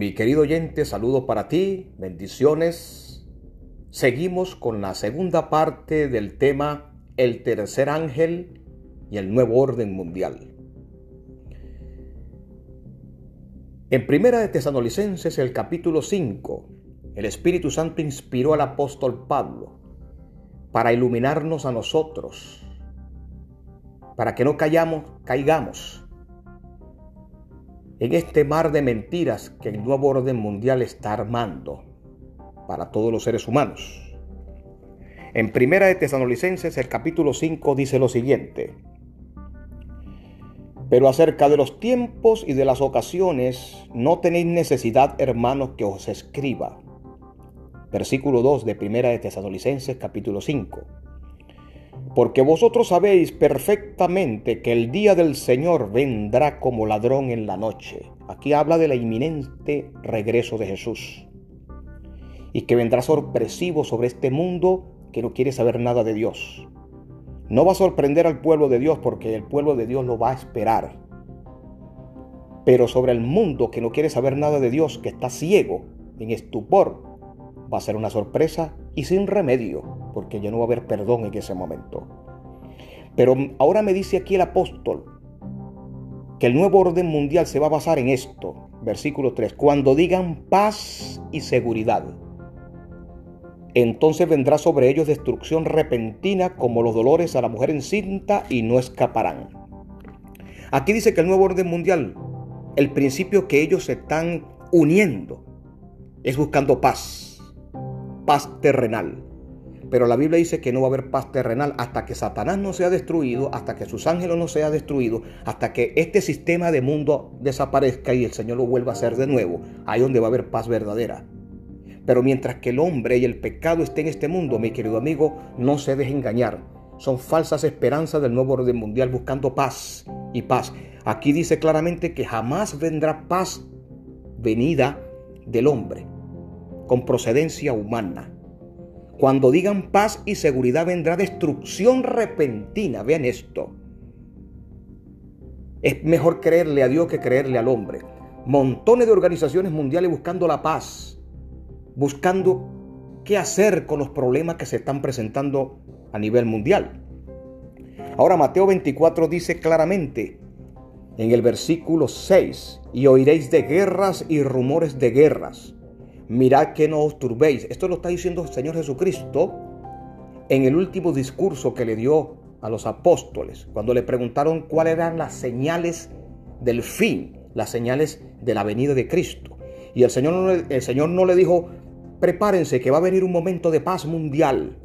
Mi querido oyente, saludos para ti, bendiciones. Seguimos con la segunda parte del tema El tercer ángel y el nuevo orden mundial. En Primera de Tesanolicenses, el capítulo 5, el Espíritu Santo inspiró al apóstol Pablo para iluminarnos a nosotros, para que no callamos, caigamos en este mar de mentiras que el nuevo orden mundial está armando para todos los seres humanos. En Primera de Tesanolicenses, el capítulo 5 dice lo siguiente: Pero acerca de los tiempos y de las ocasiones, no tenéis necesidad, hermanos, que os escriba. Versículo 2 de Primera de Tesanolicenses, capítulo 5 porque vosotros sabéis perfectamente que el día del Señor vendrá como ladrón en la noche. Aquí habla del inminente regreso de Jesús. Y que vendrá sorpresivo sobre este mundo que no quiere saber nada de Dios. No va a sorprender al pueblo de Dios porque el pueblo de Dios lo va a esperar. Pero sobre el mundo que no quiere saber nada de Dios, que está ciego, en estupor, va a ser una sorpresa y sin remedio porque ya no va a haber perdón en ese momento. Pero ahora me dice aquí el apóstol que el nuevo orden mundial se va a basar en esto. Versículo 3. Cuando digan paz y seguridad, entonces vendrá sobre ellos destrucción repentina como los dolores a la mujer encinta y no escaparán. Aquí dice que el nuevo orden mundial, el principio que ellos se están uniendo, es buscando paz, paz terrenal. Pero la Biblia dice que no va a haber paz terrenal hasta que Satanás no sea destruido, hasta que sus ángeles no sean destruidos, hasta que este sistema de mundo desaparezca y el Señor lo vuelva a hacer de nuevo. Ahí donde va a haber paz verdadera. Pero mientras que el hombre y el pecado estén en este mundo, mi querido amigo, no se deje engañar. Son falsas esperanzas del nuevo orden mundial buscando paz y paz. Aquí dice claramente que jamás vendrá paz venida del hombre con procedencia humana. Cuando digan paz y seguridad vendrá destrucción repentina. Vean esto. Es mejor creerle a Dios que creerle al hombre. Montones de organizaciones mundiales buscando la paz, buscando qué hacer con los problemas que se están presentando a nivel mundial. Ahora Mateo 24 dice claramente en el versículo 6, y oiréis de guerras y rumores de guerras mirad que no os turbéis. Esto lo está diciendo el Señor Jesucristo en el último discurso que le dio a los apóstoles, cuando le preguntaron cuáles eran las señales del fin, las señales de la venida de Cristo. Y el Señor, no, el Señor no le dijo, prepárense que va a venir un momento de paz mundial,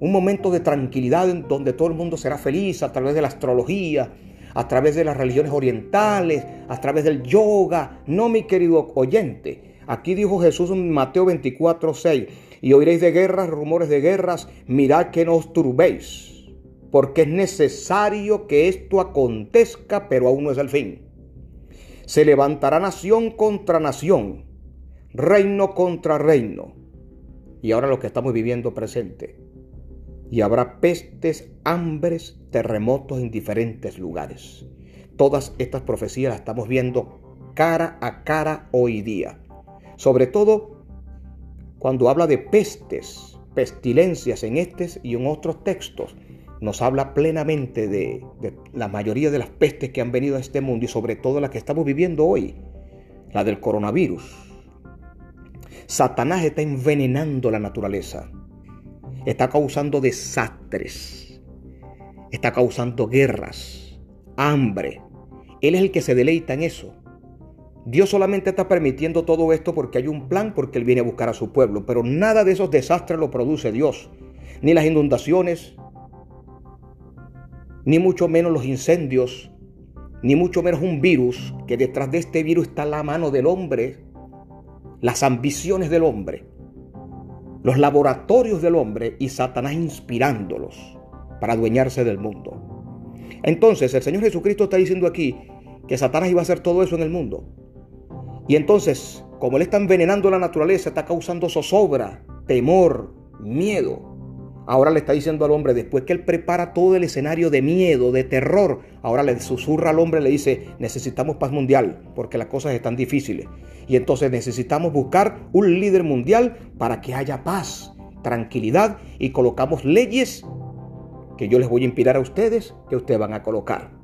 un momento de tranquilidad donde todo el mundo será feliz a través de la astrología, a través de las religiones orientales, a través del yoga. No, mi querido oyente, Aquí dijo Jesús en Mateo 24, 6, y oiréis de guerras, rumores de guerras, mirad que no os turbéis, porque es necesario que esto acontezca, pero aún no es el fin. Se levantará nación contra nación, reino contra reino. Y ahora lo que estamos viviendo presente. Y habrá pestes, hambres, terremotos en diferentes lugares. Todas estas profecías las estamos viendo cara a cara hoy día. Sobre todo cuando habla de pestes, pestilencias en estos y en otros textos, nos habla plenamente de, la mayoría de las pestes que han venido a este mundo y sobre todo la que estamos viviendo hoy, la del coronavirus. Satanás está envenenando la naturaleza, está causando desastres, está causando guerras, hambre. Él es el que se deleita en eso. Dios solamente está permitiendo todo esto porque hay un plan, porque Él viene a buscar a su pueblo. Pero nada de esos desastres lo produce Dios. Ni las inundaciones, ni mucho menos los incendios, ni mucho menos un virus, que detrás de este virus está la mano del hombre, las ambiciones del hombre, los laboratorios del hombre y Satanás inspirándolos para adueñarse del mundo. Entonces el Señor Jesucristo está diciendo aquí que Satanás iba a hacer todo eso en el mundo. Y entonces, como él está envenenando la naturaleza, está causando zozobra, temor, miedo. Ahora le está diciendo al hombre, después que él prepara todo el escenario de miedo, de terror, ahora le susurra al hombre, le dice, necesitamos paz mundial, porque las cosas están difíciles. Y entonces necesitamos buscar un líder mundial para que haya paz, tranquilidad y colocamos leyes que yo les voy a inspirar a ustedes, que ustedes van a colocar.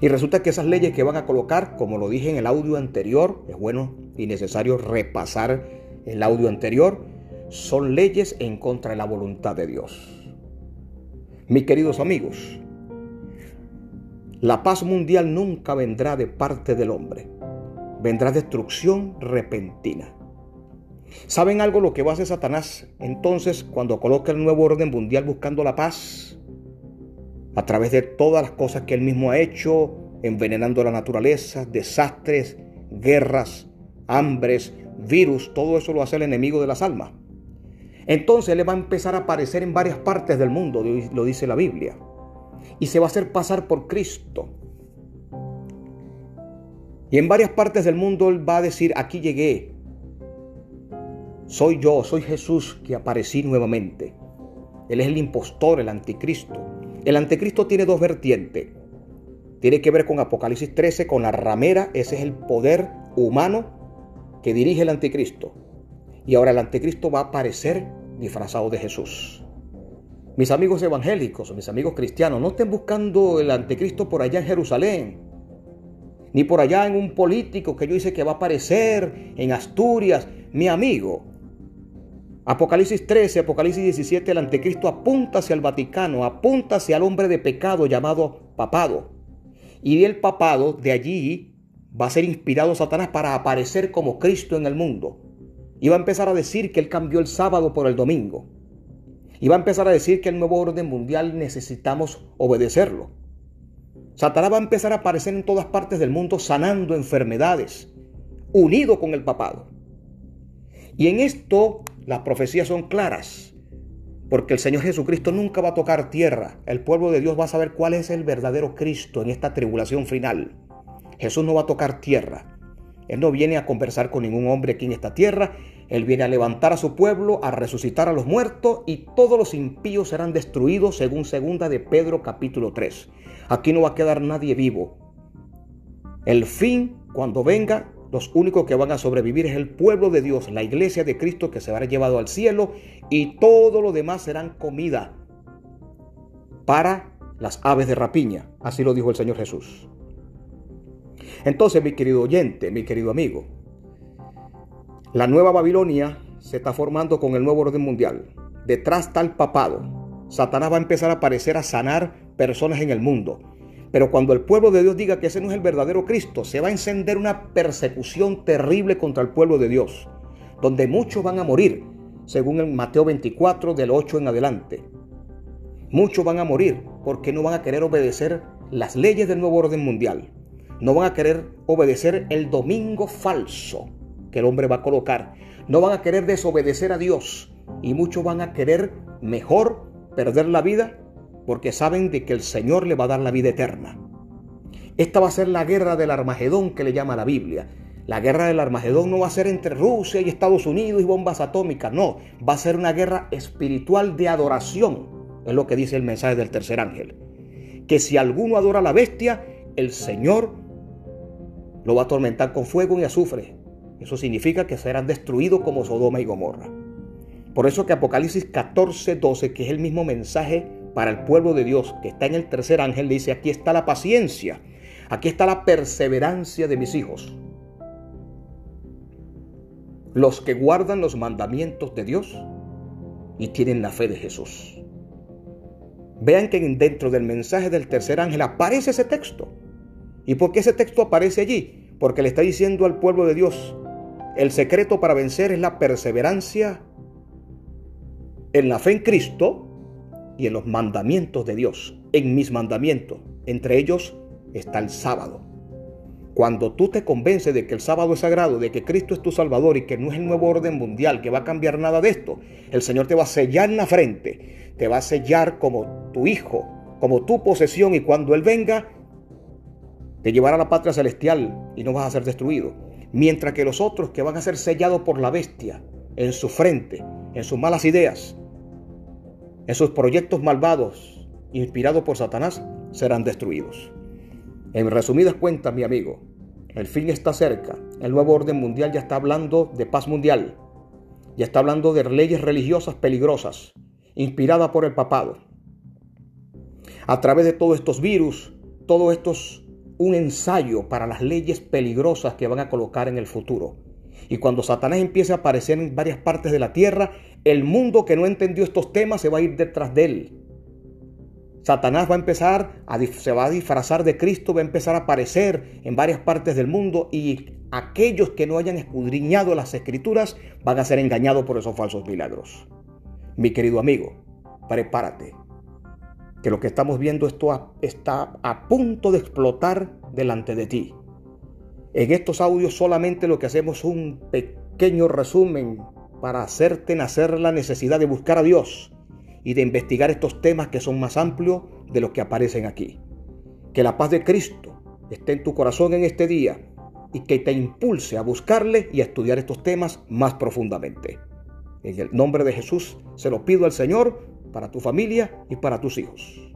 Y resulta que esas leyes que van a colocar, como lo dije en el audio anterior, es bueno y necesario repasar el audio anterior, son leyes en contra de la voluntad de Dios. Mis queridos amigos, la paz mundial nunca vendrá de parte del hombre, vendrá destrucción repentina. ¿Saben algo lo que va a hacer Satanás entonces cuando coloca el nuevo orden mundial buscando la paz? A través de todas las cosas que él mismo ha hecho, envenenando la naturaleza, desastres, guerras, hambres, virus, todo eso lo hace el enemigo de las almas. Entonces Él va a empezar a aparecer en varias partes del mundo, lo dice la Biblia. Y se va a hacer pasar por Cristo. Y en varias partes del mundo Él va a decir, aquí llegué. Soy yo, soy Jesús que aparecí nuevamente. Él es el impostor, el anticristo. El anticristo tiene dos vertientes. Tiene que ver con Apocalipsis 13, con la ramera, ese es el poder humano que dirige el anticristo. Y ahora el anticristo va a aparecer disfrazado de Jesús. Mis amigos evangélicos, mis amigos cristianos, no estén buscando el anticristo por allá en Jerusalén, ni por allá en un político que yo dice que va a aparecer en Asturias, mi amigo. Apocalipsis 13, Apocalipsis 17, el anticristo apunta hacia el Vaticano, apunta hacia el hombre de pecado llamado papado. Y del papado, de allí, va a ser inspirado Satanás para aparecer como Cristo en el mundo. Iba a empezar a decir que él cambió el sábado por el domingo. Iba a empezar a decir que el nuevo orden mundial necesitamos obedecerlo. Satanás va a empezar a aparecer en todas partes del mundo sanando enfermedades, unido con el papado. Y en esto las profecías son claras, porque el Señor Jesucristo nunca va a tocar tierra. El pueblo de Dios va a saber cuál es el verdadero Cristo en esta tribulación final. Jesús no va a tocar tierra. Él no viene a conversar con ningún hombre aquí en esta tierra. Él viene a levantar a su pueblo, a resucitar a los muertos y todos los impíos serán destruidos según segunda de Pedro capítulo 3. Aquí no va a quedar nadie vivo. El fin, cuando venga, los únicos que van a sobrevivir es el pueblo de Dios, la iglesia de Cristo que se a llevado al cielo y todo lo demás serán comida para las aves de rapiña. Así lo dijo el Señor Jesús. Entonces, mi querido oyente, mi querido amigo, la nueva Babilonia se está formando con el nuevo orden mundial. Detrás está el papado. Satanás va a empezar a aparecer a sanar personas en el mundo. Pero cuando el pueblo de Dios diga que ese no es el verdadero Cristo, se va a encender una persecución terrible contra el pueblo de Dios, donde muchos van a morir, según en Mateo 24, del 8 en adelante. Muchos van a morir porque no van a querer obedecer las leyes del nuevo orden mundial no van a querer obedecer el domingo falso que el hombre va a colocar. No van a querer desobedecer a Dios. Y muchos van a querer mejor perder la vida porque saben de que el Señor le va a dar la vida eterna. Esta va a ser la guerra del Armagedón que le llama la Biblia. La guerra del Armagedón no va a ser entre Rusia y Estados Unidos y bombas atómicas, no, va a ser una guerra espiritual de adoración, es lo que dice el mensaje del tercer ángel. Que si alguno adora a la bestia, el Señor lo va a atormentar con fuego y azufre. Eso significa que serán destruidos como Sodoma y Gomorra. Por eso que Apocalipsis 14, 12, que es el mismo mensaje para el pueblo de Dios que está en el tercer ángel, dice, aquí está la paciencia, aquí está la perseverancia de mis hijos. Los que guardan los mandamientos de Dios y tienen la fe de Jesús. Vean que dentro del mensaje del tercer ángel aparece ese texto. ¿Y por qué ese texto aparece allí? Porque le está diciendo al pueblo de Dios, el secreto para vencer es la perseverancia en la fe en Cristo y en los mandamientos de Dios, en mis mandamientos. Entre ellos está el sábado. Cuando tú te convences de que el sábado es sagrado, de que Cristo es tu Salvador y que no es el nuevo orden mundial que va a cambiar nada de esto, el Señor te va a sellar en la frente, te va a sellar como tu hijo, como tu posesión y cuando Él venga, te llevará a la patria celestial y no vas a ser destruido. Mientras que los otros que van a ser sellados por la bestia en su frente, en sus malas ideas, esos proyectos malvados inspirados por Satanás serán destruidos. En resumidas cuentas, mi amigo, el fin está cerca. El nuevo orden mundial ya está hablando de paz mundial. Ya está hablando de leyes religiosas peligrosas, inspiradas por el papado. A través de todos estos virus, todo esto es un ensayo para las leyes peligrosas que van a colocar en el futuro. Y cuando Satanás empiece a aparecer en varias partes de la tierra, el mundo que no entendió estos temas se va a ir detrás de él. Satanás va a empezar, a, se va a disfrazar de Cristo, va a empezar a aparecer en varias partes del mundo y aquellos que no hayan escudriñado las escrituras van a ser engañados por esos falsos milagros. Mi querido amigo, prepárate, que lo que estamos viendo esto está a punto de explotar delante de ti. En estos audios solamente lo que hacemos es un pequeño resumen para hacerte nacer la necesidad de buscar a Dios y de investigar estos temas que son más amplios de los que aparecen aquí. Que la paz de Cristo esté en tu corazón en este día y que te impulse a buscarle y a estudiar estos temas más profundamente. En el nombre de Jesús se lo pido al Señor para tu familia y para tus hijos.